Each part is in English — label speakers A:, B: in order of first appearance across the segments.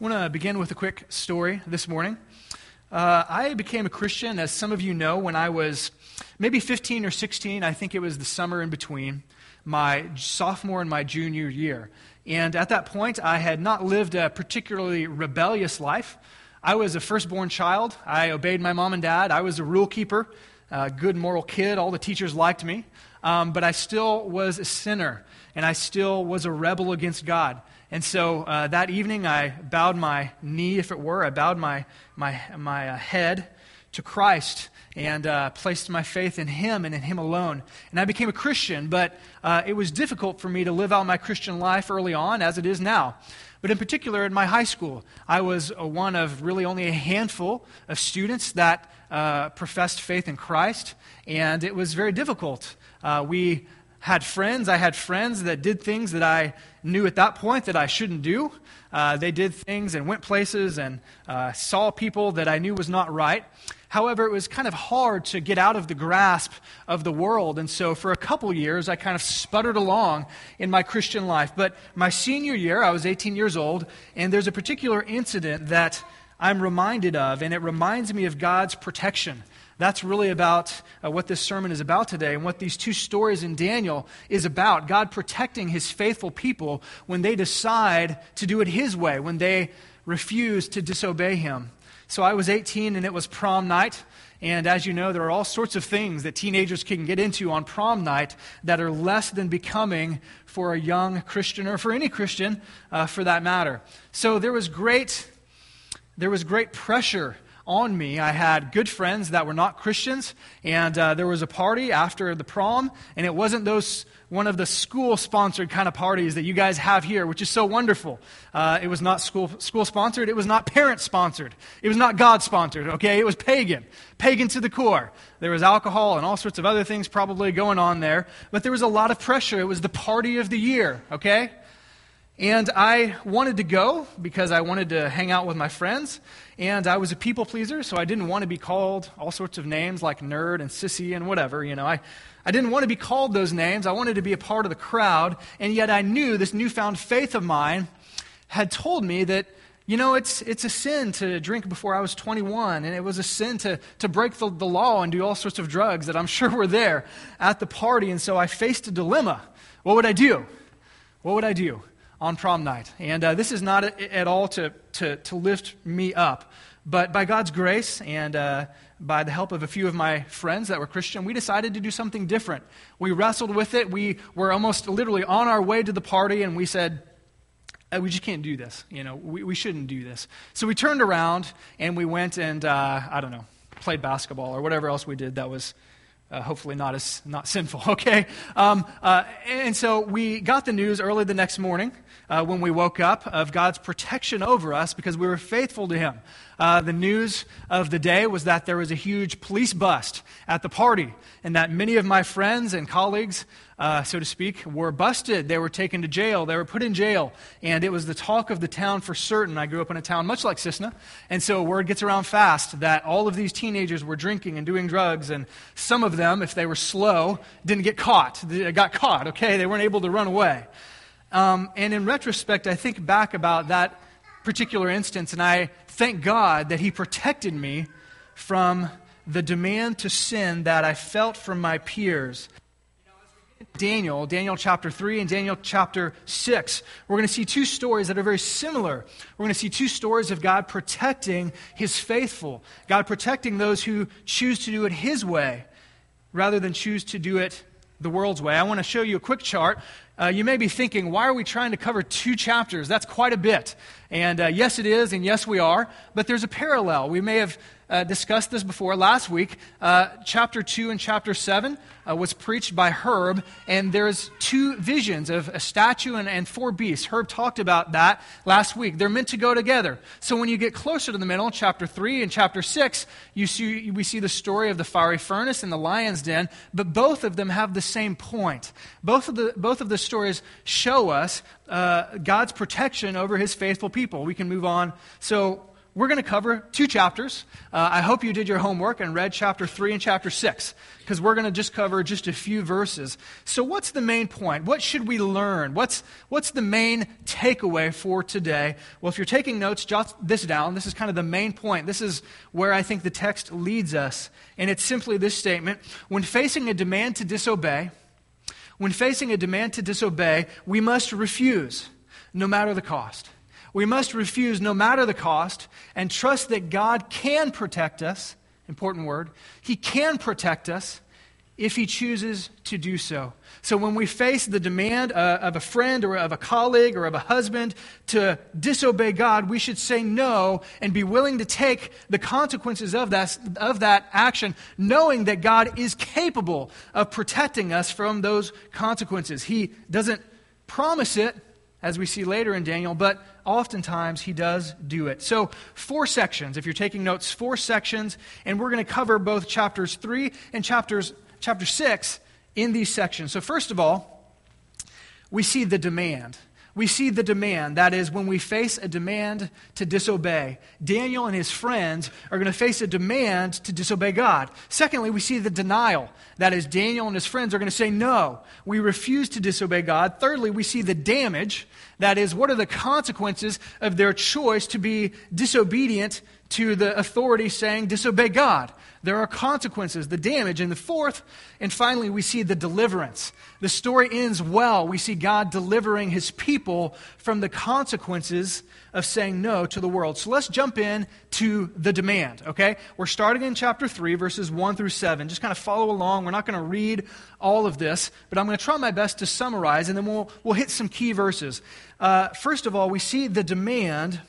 A: I want to begin with a quick story this morning. Uh, I became a Christian, as some of you know, when I was maybe 15 or 16. I think it was the summer in between my sophomore and my junior year. And at that point, I had not lived a particularly rebellious life. I was a firstborn child. I obeyed my mom and dad. I was a rule keeper, a good moral kid. All the teachers liked me. Um, but I still was a sinner, and I still was a rebel against God. And so uh, that evening, I bowed my knee, if it were. I bowed my, my, my uh, head to Christ and uh, placed my faith in Him and in Him alone. And I became a Christian, but uh, it was difficult for me to live out my Christian life early on, as it is now. But in particular, in my high school, I was one of really only a handful of students that uh, professed faith in Christ, and it was very difficult. Uh, we had friends. I had friends that did things that I knew at that point that I shouldn't do. Uh, they did things and went places and uh, saw people that I knew was not right. However, it was kind of hard to get out of the grasp of the world. And so for a couple years, I kind of sputtered along in my Christian life. But my senior year, I was 18 years old, and there's a particular incident that I'm reminded of, and it reminds me of God's protection. That's really about uh, what this sermon is about today and what these two stories in Daniel is about. God protecting his faithful people when they decide to do it his way, when they refuse to disobey him. So I was 18 and it was prom night. And as you know, there are all sorts of things that teenagers can get into on prom night that are less than becoming for a young Christian or for any Christian uh, for that matter. So there was great, there was great pressure on me. I had good friends that were not Christians, and uh, there was a party after the prom, and it wasn't those one of the school sponsored kind of parties that you guys have here, which is so wonderful. Uh, it was not school school sponsored. It was not parent sponsored. It was not God sponsored. Okay, it was pagan, pagan to the core. There was alcohol and all sorts of other things probably going on there, but there was a lot of pressure. It was the party of the year. Okay. And I wanted to go because I wanted to hang out with my friends. And I was a people pleaser, so I didn't want to be called all sorts of names like nerd and sissy and whatever. You know, I, I didn't want to be called those names. I wanted to be a part of the crowd. And yet I knew this newfound faith of mine had told me that, you know, it's, it's a sin to drink before I was 21. And it was a sin to, to break the, the law and do all sorts of drugs that I'm sure were there at the party. And so I faced a dilemma. What would I do? What would I do? On prom night. And uh, this is not a, at all to, to, to, lift me up, but by God's grace and uh, by the help of a few of my friends that were Christian, we decided to do something different. We wrestled with it. We were almost literally on our way to the party, and we said, uh, we just can't do this. You know, we, we shouldn't do this. So we turned around and we went and, uh, I don't know, played basketball or whatever else we did that was uh, hopefully not as not sinful okay? Um, uh, and so we got the news early the next morning uh, when we woke up of god's protection over us because we were faithful to him uh, the news of the day was that there was a huge police bust at the party, and that many of my friends and colleagues, uh, so to speak, were busted. They were taken to jail. They were put in jail, and it was the talk of the town for certain. I grew up in a town much like Cissna, and so word gets around fast that all of these teenagers were drinking and doing drugs, and some of them, if they were slow, didn't get caught. They got caught, okay? They weren't able to run away. Um, and in retrospect, I think back about that particular instance, and I thank God that He protected me from the demand to sin that I felt from my peers. Daniel, Daniel chapter 3 and Daniel chapter 6, we're going to see two stories that are very similar. We're going to see two stories of God protecting his faithful, God protecting those who choose to do it his way rather than choose to do it the world's way. I want to show you a quick chart uh, you may be thinking, why are we trying to cover two chapters? That's quite a bit. And uh, yes, it is, and yes, we are. But there's a parallel. We may have uh, discussed this before last week. Uh, chapter 2 and chapter 7 uh, was preached by Herb, and there's two visions of a statue and, and four beasts. Herb talked about that last week. They're meant to go together. So when you get closer to the middle, chapter 3 and chapter 6, you see, we see the story of the fiery furnace and the lion's den, but both of them have the same point. Both of the, both of the stories show us uh, God's protection over his faithful people. We can move on. So we're going to cover two chapters. Uh, I hope you did your homework and read chapter 3 and chapter 6, because we're going to just cover just a few verses. So, what's the main point? What should we learn? What's, what's the main takeaway for today? Well, if you're taking notes, jot this down. This is kind of the main point. This is where I think the text leads us. And it's simply this statement When facing a demand to disobey, when facing a demand to disobey, we must refuse, no matter the cost. We must refuse, no matter the cost, and trust that God can protect us. Important word. He can protect us if He chooses to do so. So when we face the demand uh, of a friend or of a colleague or of a husband to disobey God, we should say no and be willing to take the consequences of that, of that action, knowing that God is capable of protecting us from those consequences. He doesn't promise it, as we see later in Daniel, but oftentimes he does do it. So, four sections, if you're taking notes, four sections, and we're going to cover both chapters 3 and chapters chapter 6 in these sections. So, first of all, we see the demand we see the demand. That is, when we face a demand to disobey, Daniel and his friends are going to face a demand to disobey God. Secondly, we see the denial. That is, Daniel and his friends are going to say, No, we refuse to disobey God. Thirdly, we see the damage. That is, what are the consequences of their choice to be disobedient to the authority saying, Disobey God? There are consequences, the damage. And the fourth, and finally, we see the deliverance. The story ends well. We see God delivering his people from the consequences of saying no to the world. So let's jump in to the demand, okay? We're starting in chapter 3, verses 1 through 7. Just kind of follow along. We're not going to read all of this, but I'm going to try my best to summarize, and then we'll, we'll hit some key verses. Uh, first of all, we see the demand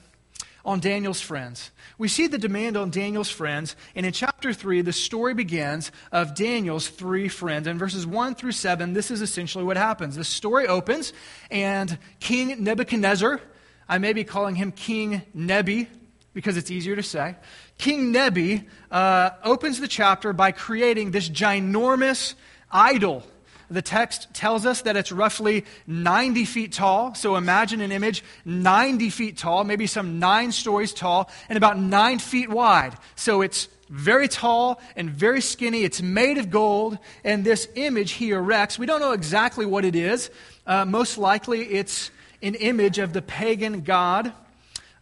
A: on Daniel's friends. We see the demand on Daniel's friends, and in chapter 3, the story begins of Daniel's three friends. In verses 1 through 7, this is essentially what happens. The story opens, and King Nebuchadnezzar, I may be calling him King Nebi because it's easier to say, King Nebi uh, opens the chapter by creating this ginormous idol the text tells us that it's roughly 90 feet tall. So imagine an image 90 feet tall, maybe some nine stories tall, and about nine feet wide. So it's very tall and very skinny. It's made of gold. And this image he erects, we don't know exactly what it is. Uh, most likely it's an image of the pagan god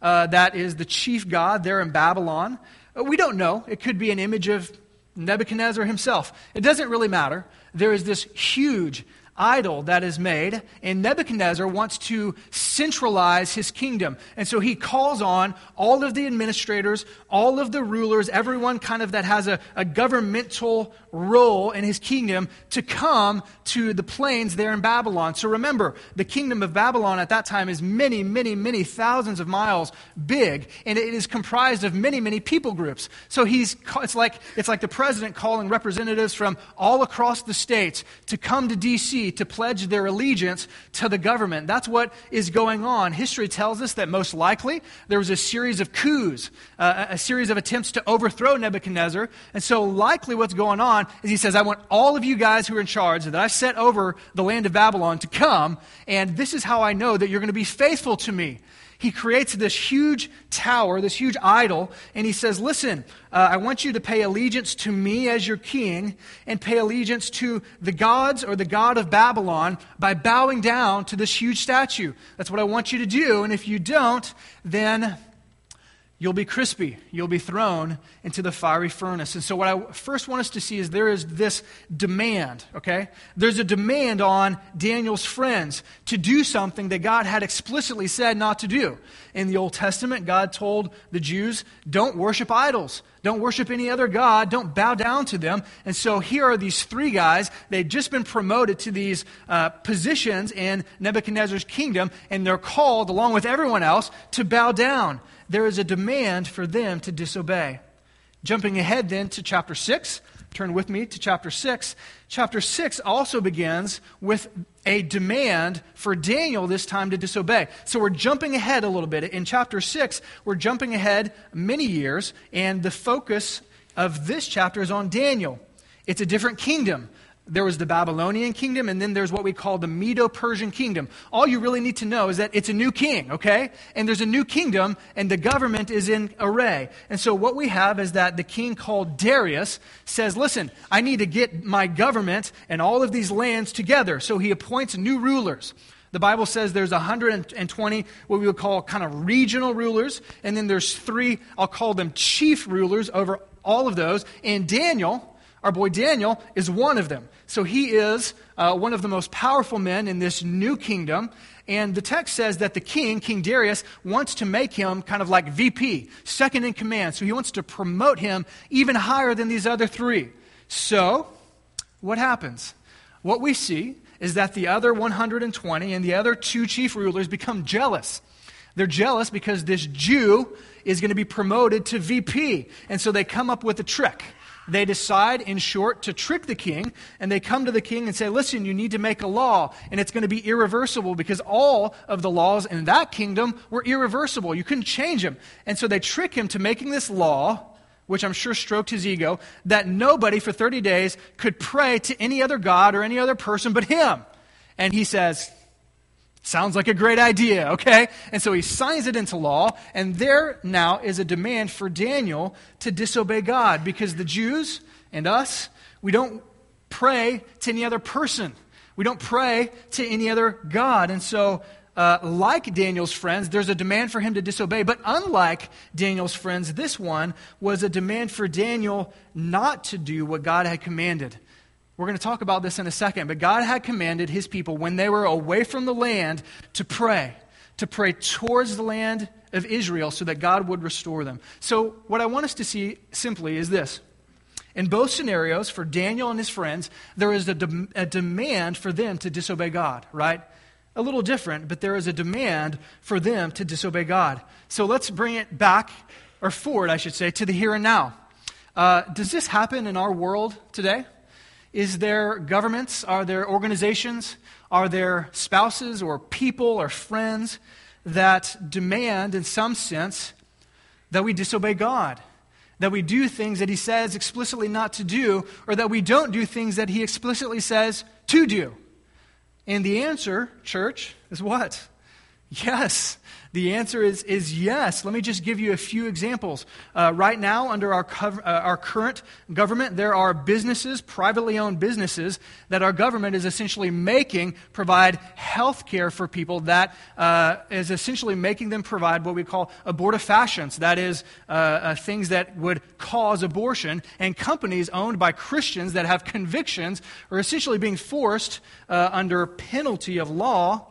A: uh, that is the chief god there in Babylon. Uh, we don't know. It could be an image of Nebuchadnezzar himself. It doesn't really matter there is this huge idol that is made, and Nebuchadnezzar wants to centralize his kingdom. And so he calls on all of the administrators, all of the rulers, everyone kind of that has a, a governmental role in his kingdom to come to the plains there in Babylon. So remember, the kingdom of Babylon at that time is many, many, many thousands of miles big, and it is comprised of many, many people groups. So he's, it's like, it's like the president calling representatives from all across the states to come to D.C to pledge their allegiance to the government. That's what is going on. History tells us that most likely there was a series of coups, uh, a series of attempts to overthrow Nebuchadnezzar. And so, likely what's going on is he says, I want all of you guys who are in charge that I set over the land of Babylon to come, and this is how I know that you're going to be faithful to me he creates this huge tower, this huge idol, and he says, Listen, uh, I want you to pay allegiance to me as your king and pay allegiance to the gods or the god of Babylon by bowing down to this huge statue. That's what I want you to do. And if you don't, then you'll be crispy. You'll be thrown into the fiery furnace. And so, what I first want us to see is there is this demand, okay? There's a demand on Daniel's friends to do something that God had explicitly said not to do. In the Old Testament, God told the Jews, don't worship idols. Don't worship any other God. Don't bow down to them. And so here are these three guys. They've just been promoted to these uh, positions in Nebuchadnezzar's kingdom, and they're called, along with everyone else, to bow down there is a demand for them to disobey. Jumping ahead then to chapter 6, turn with me to chapter 6. Chapter 6 also begins with a demand for Daniel this time to disobey. So we're jumping ahead a little bit. In chapter 6, we're jumping ahead many years, and the focus of this chapter is on Daniel. It's a different kingdom. There was the Babylonian kingdom, and then there's what we call the Medo Persian kingdom. All you really need to know is that it's a new king, okay? And there's a new kingdom, and the government is in array. And so what we have is that the king called Darius says, Listen, I need to get my government and all of these lands together. So he appoints new rulers. The Bible says there's 120 what we would call kind of regional rulers, and then there's three, I'll call them chief rulers over all of those. And Daniel, our boy Daniel is one of them. So he is uh, one of the most powerful men in this new kingdom. And the text says that the king, King Darius, wants to make him kind of like VP, second in command. So he wants to promote him even higher than these other three. So, what happens? What we see is that the other 120 and the other two chief rulers become jealous. They're jealous because this Jew is going to be promoted to VP. And so they come up with a trick. They decide, in short, to trick the king, and they come to the king and say, Listen, you need to make a law, and it's going to be irreversible because all of the laws in that kingdom were irreversible. You couldn't change them. And so they trick him to making this law, which I'm sure stroked his ego, that nobody for 30 days could pray to any other God or any other person but him. And he says, Sounds like a great idea, okay? And so he signs it into law, and there now is a demand for Daniel to disobey God because the Jews and us, we don't pray to any other person. We don't pray to any other God. And so, uh, like Daniel's friends, there's a demand for him to disobey. But unlike Daniel's friends, this one was a demand for Daniel not to do what God had commanded. We're going to talk about this in a second, but God had commanded his people when they were away from the land to pray, to pray towards the land of Israel so that God would restore them. So, what I want us to see simply is this. In both scenarios, for Daniel and his friends, there is a, de- a demand for them to disobey God, right? A little different, but there is a demand for them to disobey God. So let's bring it back, or forward, I should say, to the here and now. Uh, does this happen in our world today? Is there governments? Are there organizations? Are there spouses or people or friends that demand, in some sense, that we disobey God? That we do things that He says explicitly not to do, or that we don't do things that He explicitly says to do? And the answer, church, is what? Yes. The answer is, is yes. Let me just give you a few examples. Uh, right now, under our, uh, our current government, there are businesses, privately owned businesses, that our government is essentially making provide health care for people that uh, is essentially making them provide what we call abortifacients. That is, uh, uh, things that would cause abortion. And companies owned by Christians that have convictions are essentially being forced uh, under penalty of law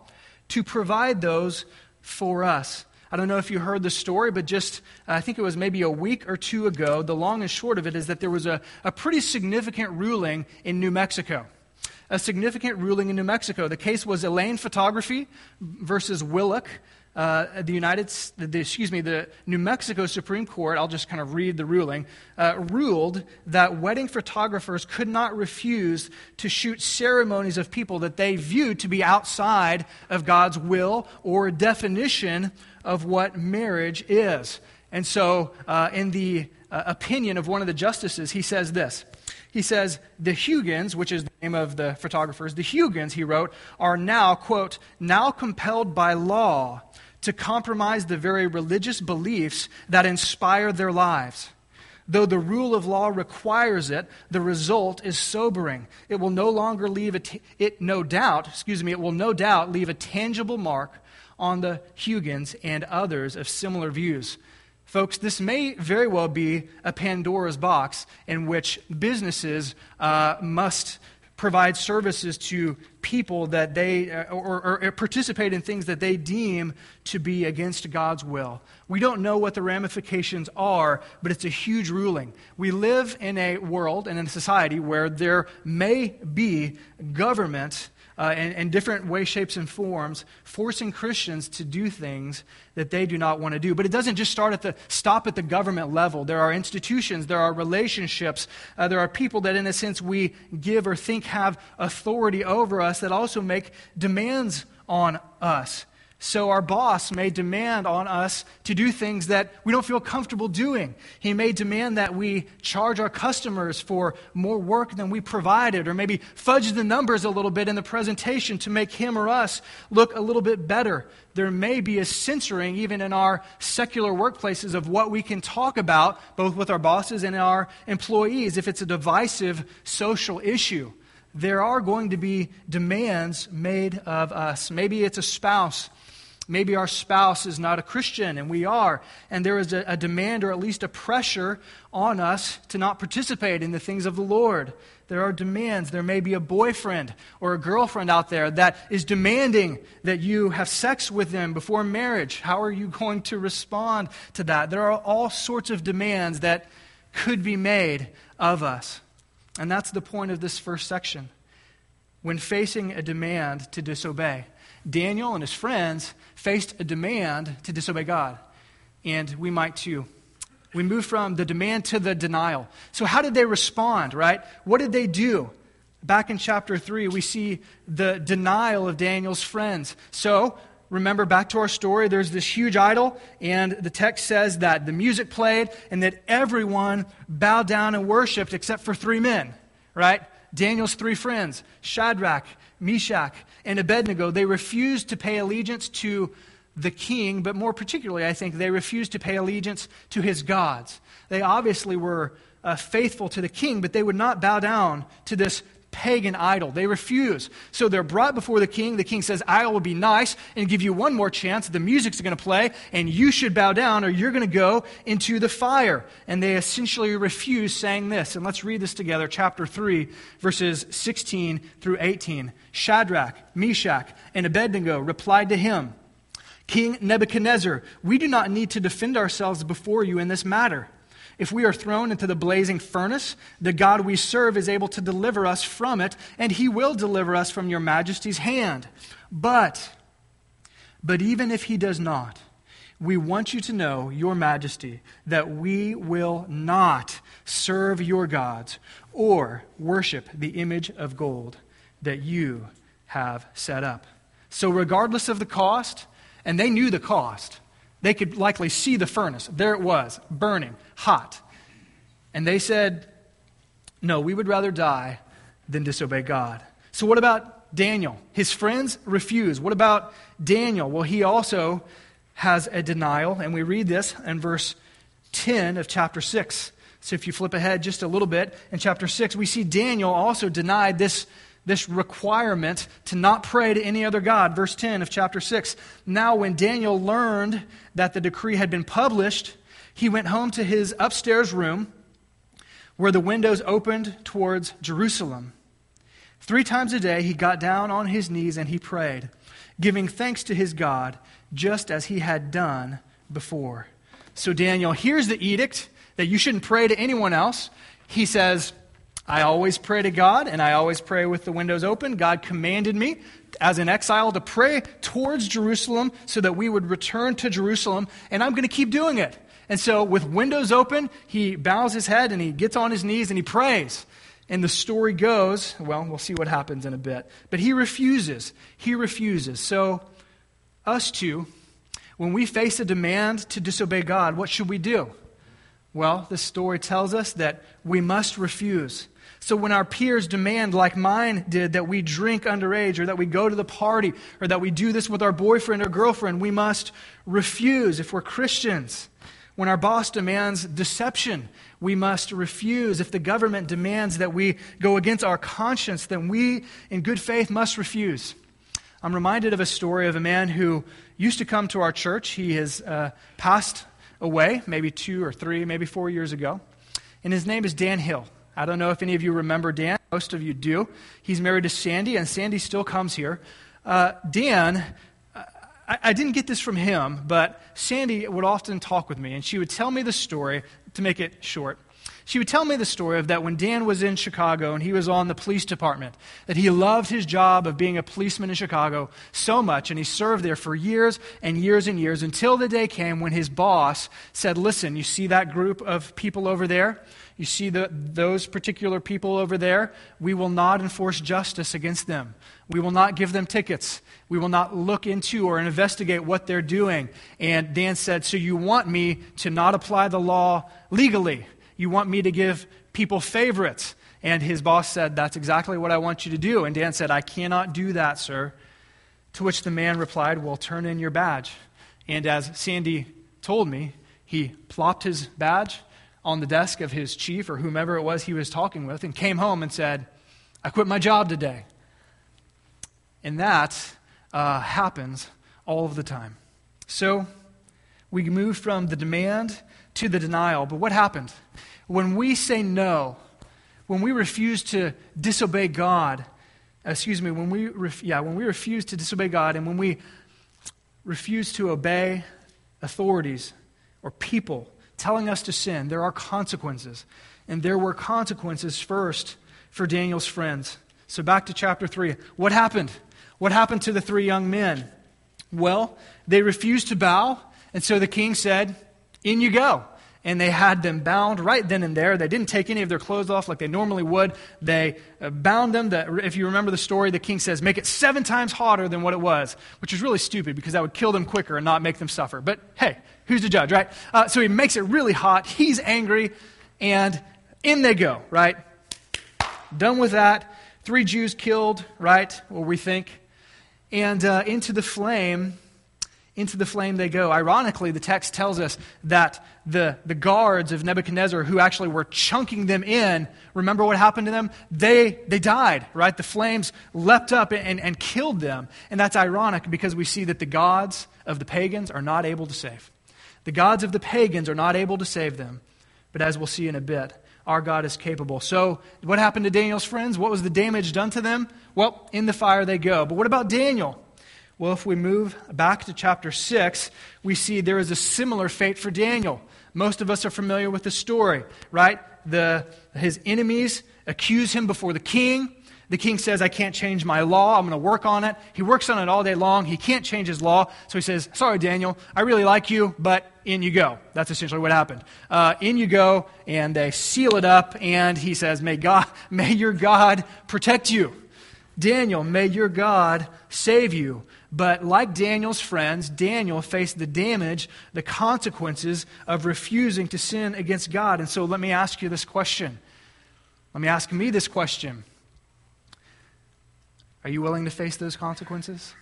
A: to provide those for us. I don't know if you heard the story, but just uh, I think it was maybe a week or two ago, the long and short of it is that there was a, a pretty significant ruling in New Mexico. A significant ruling in New Mexico. The case was Elane Photography versus Willock uh, the United, the, excuse me, the New Mexico Supreme Court, I'll just kind of read the ruling, uh, ruled that wedding photographers could not refuse to shoot ceremonies of people that they viewed to be outside of God's will or definition of what marriage is. And so, uh, in the uh, opinion of one of the justices, he says this. He says, The Hugans, which is the name of the photographers, the Hugans, he wrote, are now, quote, now compelled by law to compromise the very religious beliefs that inspire their lives. Though the rule of law requires it, the result is sobering. It will no longer leave it no doubt, excuse me, it will no doubt leave a tangible mark on the Hugans and others of similar views. Folks, this may very well be a Pandora's box in which businesses uh, must provide services to people that they uh, or, or, participate in things that they deem to be against God's will. We don't know what the ramifications are, but it's a huge ruling. We live in a world and in a society where there may be government uh, in, in different ways, shapes, and forms, forcing Christians to do things that they do not want to do. But it doesn't just start at the stop at the government level. There are institutions, there are relationships, uh, there are people that, in a sense, we give or think have authority over us that also make demands on us. So our boss may demand on us to do things that we don't feel comfortable doing. He may demand that we charge our customers for more work than we provided, or maybe fudge the numbers a little bit in the presentation to make him or us look a little bit better. There may be a censoring, even in our secular workplaces, of what we can talk about, both with our bosses and our employees, if it's a divisive social issue there are going to be demands made of us. Maybe it's a spouse. Maybe our spouse is not a Christian and we are, and there is a, a, demand or at least a pressure on us to not participate in the things of the Lord. There are demands. There may be a boyfriend or a girlfriend out there that is demanding that you have sex with them before marriage. How are you going to respond to that? There are all sorts of demands that could be made of us. And that's the point of this first section. When facing a demand to disobey, Daniel and his friends faced a demand to disobey God. And we might too. We move from the demand to the denial. So, how did they respond, right? What did they do? Back in chapter 3, we see the denial of Daniel's friends. So, remember back to our story, there's this huge idol, and the text says that the music played and that everyone bowed down and worshiped except for three men, right? Daniel's three friends, Shadrach, Meshach, and Abednego, they refused to pay allegiance to the king, but more particularly, I think, they refused to pay allegiance to his gods. They obviously were uh, faithful to the king, but they would not bow down to this pagan idol. They refuse. So they're brought before the king. The king says, I will be nice and give you one more chance. The music's going to play, and you should bow down, or you're going to go into the fire. And they essentially refuse, saying this. And let's read this together, chapter 3, verses 16 through 18. Shadrach, Meshach, and Abednego replied to him, King Nebuchadnezzar, we do not need to defend ourselves before you in this matter. If we are thrown into the blazing furnace, the God we serve is able to deliver us from it, and he will deliver us from your majesty's hand. But, but even if he does not, we want you to know, your majesty, that we will not serve your gods or worship the image of gold that you have set up. So, regardless of the cost, and they knew the cost, they could likely see the furnace. There it was, burning, hot. And they said, No, we would rather die than disobey God. So, what about Daniel? His friends refuse. What about Daniel? Well, he also has a denial, and we read this in verse 10 of chapter 6. So, if you flip ahead just a little bit, in chapter 6, we see Daniel also denied this this requirement to not pray to any other God. Verse 10 of chapter 6. Now, when Daniel learned that the decree had been published, he went home to his upstairs room where the windows opened towards Jerusalem. Three times a day, he got down on his knees and he prayed, giving thanks to his God, just as he had done before. So, Daniel hears the edict that you shouldn't pray to anyone else. He says, I always pray to God, and I always pray with the windows open. God commanded me as an exile to pray towards Jerusalem so that we would return to Jerusalem, and I'm going to keep doing it. And so, with windows open, he bows his head and he gets on his knees and he prays. And the story goes, well, we'll see what happens in a bit. But he refuses. He refuses. So, us too, when we face a demand to disobey God, what should we do? Well, this story tells us that we must refuse. So when our peers demand, like mine did, that we drink underage or that we go to the party or that we do this with our boyfriend or girlfriend, we must refuse if we're Christians. When our boss demands deception, we must refuse. If the government demands that we go against our conscience, then we, in good faith, must refuse. I'm reminded of a story of a man who used to come to our church. He has uh, passed away, maybe two or three, maybe four years ago. And his name is Dan Hill. I don't know if any of you remember Dan. Most of you do. He's married to Sandy, and Sandy still comes here. Uh, Dan, I, I didn't get this from him, but Sandy would often talk with me, and she would tell me the story, to make it short. She would tell me the story of that when Dan was in Chicago and he was on the police department, that he loved his job of being a policeman in Chicago so much, and he served there for years and years and years until the day came when his boss said, Listen, you see that group of people over there? You see the, those particular people over there? We will not enforce justice against them. We will not give them tickets. We will not look into or investigate what they're doing. And Dan said, So you want me to not apply the law legally? You want me to give people favorites. And his boss said, That's exactly what I want you to do. And Dan said, I cannot do that, sir. To which the man replied, Well, turn in your badge. And as Sandy told me, he plopped his badge on the desk of his chief or whomever it was he was talking with and came home and said, I quit my job today. And that uh, happens all of the time. So we move from the demand to the denial. But what happened? When we say no, when we refuse to disobey God, excuse me, when we, ref, yeah, when we refuse to disobey God and when we refuse to obey authorities or people telling us to sin, there are consequences. And there were consequences first for Daniel's friends. So back to chapter 3. What happened? What happened to the three young men? Well, they refused to bow, and so the king said, in you go. And they had them bound right then and there. They didn't take any of their clothes off like they normally would. They uh, bound them. To, if you remember the story, the king says, make it seven times hotter than what it was, which is really stupid because that would kill them quicker and not make them suffer. But hey, who's the judge, right? Uh, so he makes it really hot. He's angry, and in they go, right? Done with that. Three Jews killed, right? Or we think. And uh, into the flame into the flame they go. Ironically, the text tells us that the, the guards of Nebuchadnezzar, who actually were chunking them in, remember what happened to them? They, they died, right? The flames leapt up and, and killed them. And that's ironic because we see that the gods of the pagans are not able to save. The gods of the pagans are not able to save them. But as we'll see in a bit, our God is capable. So, what happened to Daniel's friends? What was the damage done to them? Well, in the fire they go. But what about Daniel? Well, if we move back to chapter 6, we see there is a similar fate for Daniel. Most of us are familiar with the story, right? The, his enemies accuse him before the king. The king says, I can't change my law. I'm going to work on it. He works on it all day long. He can't change his law. So he says, Sorry, Daniel, I really like you, but in you go. That's essentially what happened. Uh, in you go, and they seal it up, and he says, May, God, may your God protect you. Daniel, may your God save you. But like Daniel's friends, Daniel faced the damage, the consequences of refusing to sin against God. And so let me ask you this question. Let me ask me this question Are you willing to face those consequences?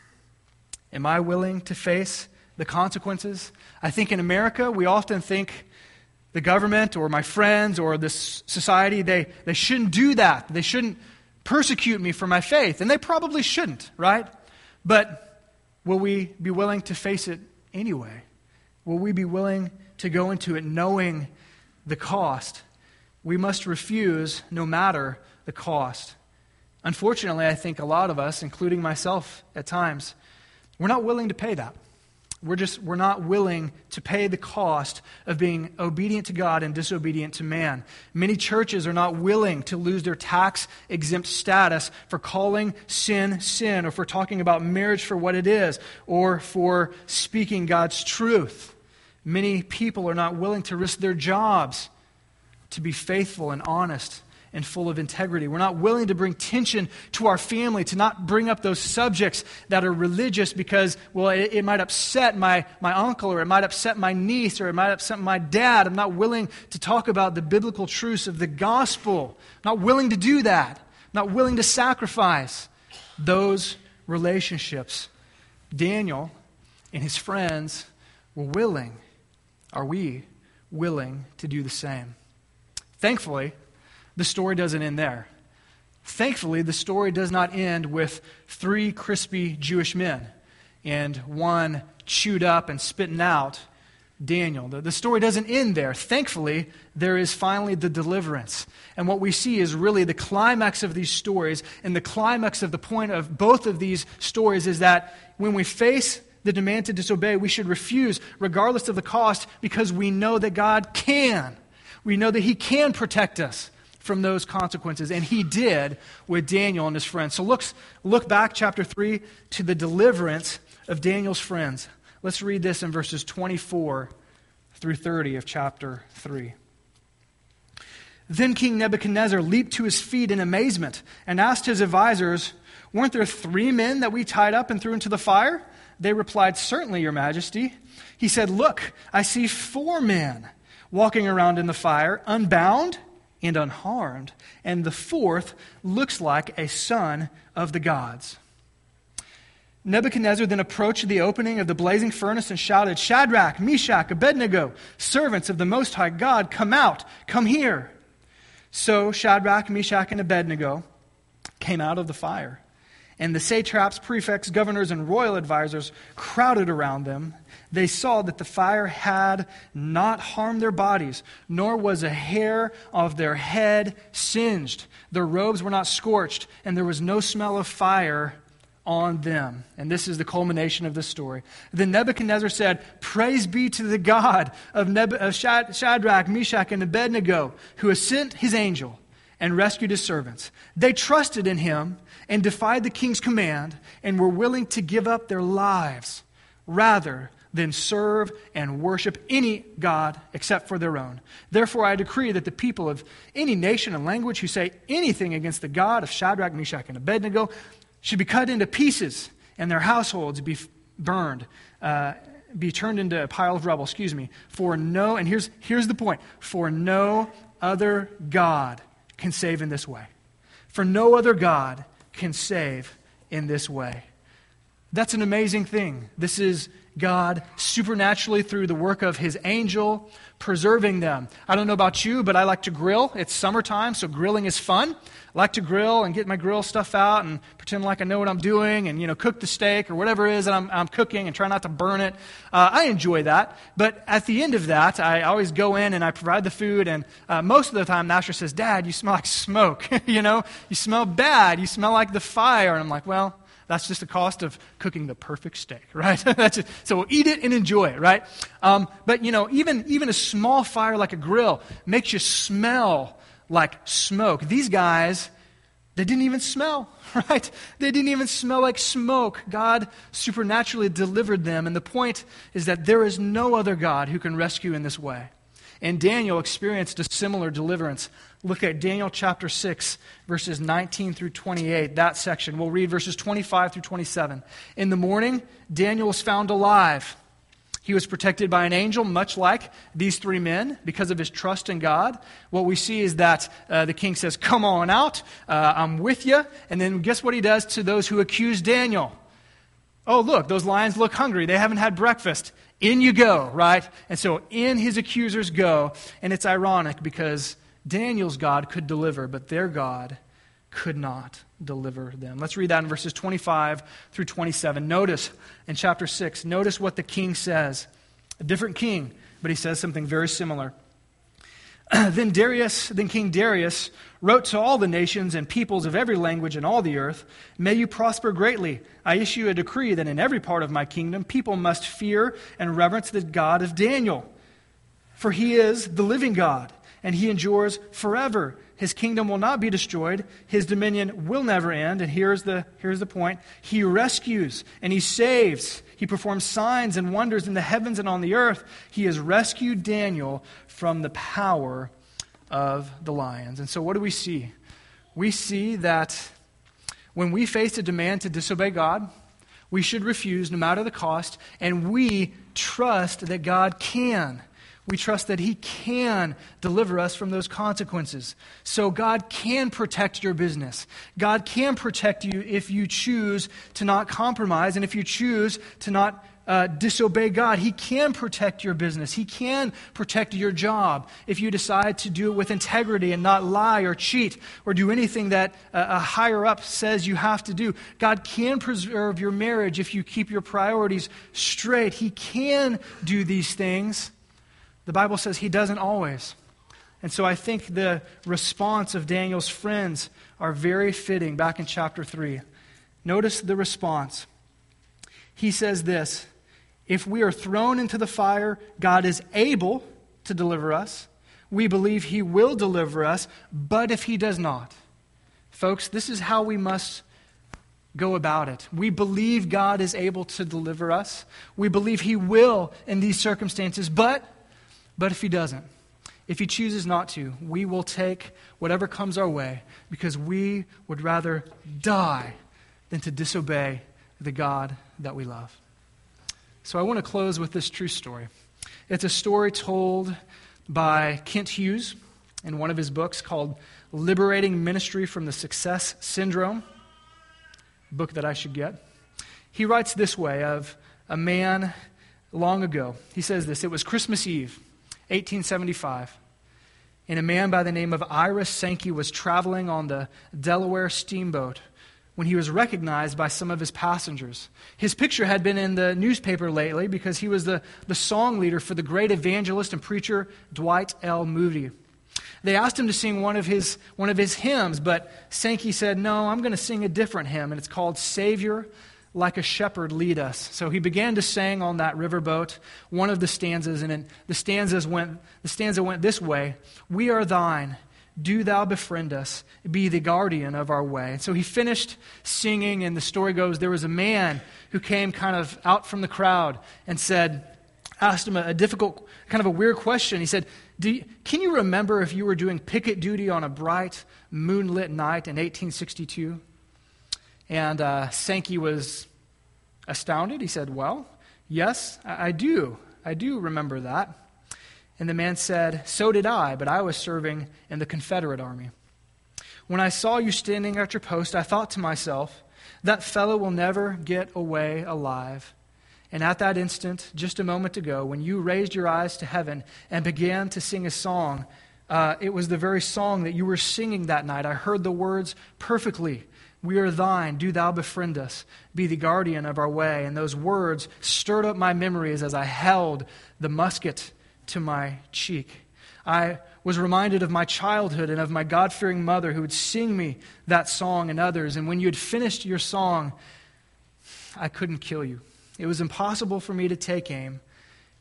A: Am I willing to face the consequences? I think in America, we often think the government or my friends or this society, they, they shouldn't do that. They shouldn't persecute me for my faith. And they probably shouldn't, right? But will we be willing to face it anyway? Will we be willing to go into it knowing the cost? We must refuse no matter the cost. Unfortunately, I think a lot of us, including myself at times, we're not willing to pay that. We're just we're not willing to pay the cost of being obedient to God and disobedient to man. Many churches are not willing to lose their tax exempt status for calling sin sin or for talking about marriage for what it is or for speaking God's truth. Many people are not willing to risk their jobs to be faithful and honest and full of integrity. We're not willing to bring tension to our family, to not bring up those subjects that are religious because, well, it, it, might upset my, my uncle or it might upset my niece or it might upset my dad. I'm not willing to talk about the biblical truths of the gospel. I'm not willing to do that. I'm not willing to sacrifice those relationships. Daniel and his friends were willing. Are we willing to do the same? Thankfully, the story doesn't end there. Thankfully, the story does not end with three crispy Jewish men and one chewed up and spitting out Daniel. The, the story doesn't end there. Thankfully, there is finally the deliverance. And what we see is really the climax of these stories. And the climax of the point of both of these stories is that when we face the demand to disobey, we should refuse regardless of the cost because we know that God can. We know that He can protect us from those consequences, and He did with Daniel and his friends. So look, look back, chapter 3, to the deliverance of Daniel's friends. Let's read this in verses 24 through 30 of chapter 3. Then King Nebuchadnezzar leaped to his feet in amazement and asked his advisers, Weren't there three men that we tied up and threw into the fire? They replied, Certainly, Your Majesty. He said, Look, I see four men walking around in the fire, unbound and unharmed, and the fourth looks like a son of the gods. Nebuchadnezzar then approached the opening of the blazing furnace and shouted, Shadrach, Meshach, Abednego, servants of the Most High God, come out, come here. So Shadrach, Meshach, and Abednego came out of the fire. And the satraps, prefects, governors, and royal advisers crowded around them. They saw that the fire had not harmed their bodies, nor was a hair of their head singed. Their robes were not scorched, and there was no smell of fire on them. And this is the culmination of the story. Then Nebuchadnezzar said, Praise be to the God of, Neb- of Shadrach, Meshach, and Abednego, who has sent his angel and rescued his servants. They trusted in him and defied the king's command and were willing to give up their lives rather than serve and worship any God except for their own. Therefore, I decree that the people of any nation and language who say anything against the God of Shadrach, Meshach, and Abednego should be cut into pieces and their households be burned, uh, be turned into a pile of rubble, excuse me. For no, and here's, here's the point for no other God can save in this way. For no other God can save in this way. That's an amazing thing. This is God supernaturally through the work of his angel preserving them. I don't know about you, but I like to grill. It's summertime, so grilling is fun. I like to grill and get my grill stuff out and pretend like I know what I'm doing and, you know, cook the steak or whatever it is that I'm, I'm cooking and try not to burn it. Uh, I enjoy that. But at the end of that, I always go in and I provide the food. And uh, most of the time, Nasher says, Dad, you smell like smoke. you know, you smell bad. You smell like the fire. And I'm like, well, that's just the cost of cooking the perfect steak, right? So eat it and enjoy it, right? Um, but, you know, even, even a small fire like a grill makes you smell like smoke. These guys, they didn't even smell, right? They didn't even smell like smoke. God supernaturally delivered them. And the point is that there is no other God who can rescue in this way. And Daniel experienced a similar deliverance. Look at Daniel chapter 6, verses 19 through 28, that section. We'll read verses 25 through 27. In the morning, Daniel was found alive. He was protected by an angel, much like these three men, because of his trust in God. What we see is that uh, the king says, Come on out, uh, I'm with you. And then guess what he does to those who accuse Daniel? Oh, look, those lions look hungry. They haven't had breakfast. In you go, right? And so in his accusers go. And it's ironic because Daniel's God could deliver, but their God could not deliver them. Let's read that in verses 25 through 27. Notice in chapter 6, notice what the king says. A different king, but he says something very similar. then Darius, then King Darius wrote to all the nations and peoples of every language in all the earth, May you prosper greatly. I issue a decree that in every part of my kingdom people must fear and reverence the God of Daniel. For he is the living God, and he endures forever. His kingdom will not be destroyed. His dominion will never end. And here's the, here's the point He rescues and He saves. He performs signs and wonders in the heavens and on the earth. He has rescued Daniel from the power of the lions. And so, what do we see? We see that when we face a demand to disobey God, we should refuse no matter the cost, and we trust that God can. We trust that He can deliver us from those consequences. So, God can protect your business. God can protect you if you choose to not compromise and if you choose to not uh, disobey God. He can protect your business. He can protect your job if you decide to do it with integrity and not lie or cheat or do anything that a higher up says you have to do. God can preserve your marriage if you keep your priorities straight. He can do these things. The Bible says he doesn't always. And so I think the response of Daniel's friends are very fitting back in chapter 3. Notice the response. He says this If we are thrown into the fire, God is able to deliver us. We believe he will deliver us, but if he does not, folks, this is how we must go about it. We believe God is able to deliver us. We believe he will in these circumstances, but but if he doesn't, if he chooses not to, we will take whatever comes our way because we would rather die than to disobey the God that we love. So I want to close with this true story. It's a story told by Kent Hughes in one of his books called Liberating Ministry from the Success Syndrome, book that I should get. He writes this way of a man long ago. He says this It was Christmas Eve, 1875 and a man by the name of Iris Sankey was traveling on the Delaware steamboat when he was recognized by some of his passengers. His picture had been in the newspaper lately because he was the, the song leader for the great evangelist and preacher Dwight L. Moody. They asked him to sing one of his, one of his hymns, but Sankey said, No, I'm going to sing a different hymn, and it's called Savior like a shepherd lead us. So he began to sing on that riverboat one of the stanzas, and the stanzas went the stanza went this way: We are thine. Do thou befriend us, be the guardian of our way. And so he finished singing, and the story goes there was a man who came kind of out from the crowd and said, asked him a, a difficult, kind of a weird question. He said, you, Can you remember if you were doing picket duty on a bright, moonlit night in 1862? And uh, Sankey was astounded. He said, Well, yes, I, I do. I do remember that. And the man said, So did I, but I was serving in the Confederate Army. When I saw you standing at your post, I thought to myself, That fellow will never get away alive. And at that instant, just a moment ago, when you raised your eyes to heaven and began to sing a song, uh, it was the very song that you were singing that night. I heard the words perfectly. We are thine. Do thou befriend us. Be the guardian of our way. And those words stirred up my memories as I held the musket to my cheek. I was reminded of my childhood and of my God fearing mother who would sing me that song and others. And when you had finished your song, I couldn't kill you. It was impossible for me to take aim,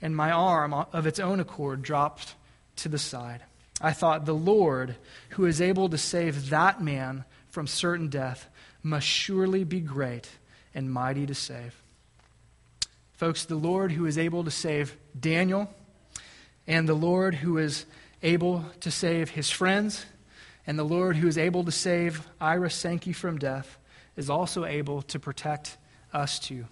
A: and my arm, of its own accord, dropped to the side. I thought, the Lord, who is able to save that man from certain death, must surely be great and mighty to save. Folks, the Lord who is able to save Daniel, and the Lord who is able to save his friends, and the Lord who is able to save Ira Sankey from death, is also able to protect us too.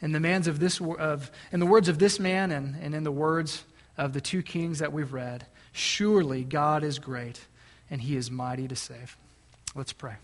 A: In the, man's of this, of, in the words of this man and, and in the words of the two kings that we've read, surely God is great and he is mighty to save. Let's pray.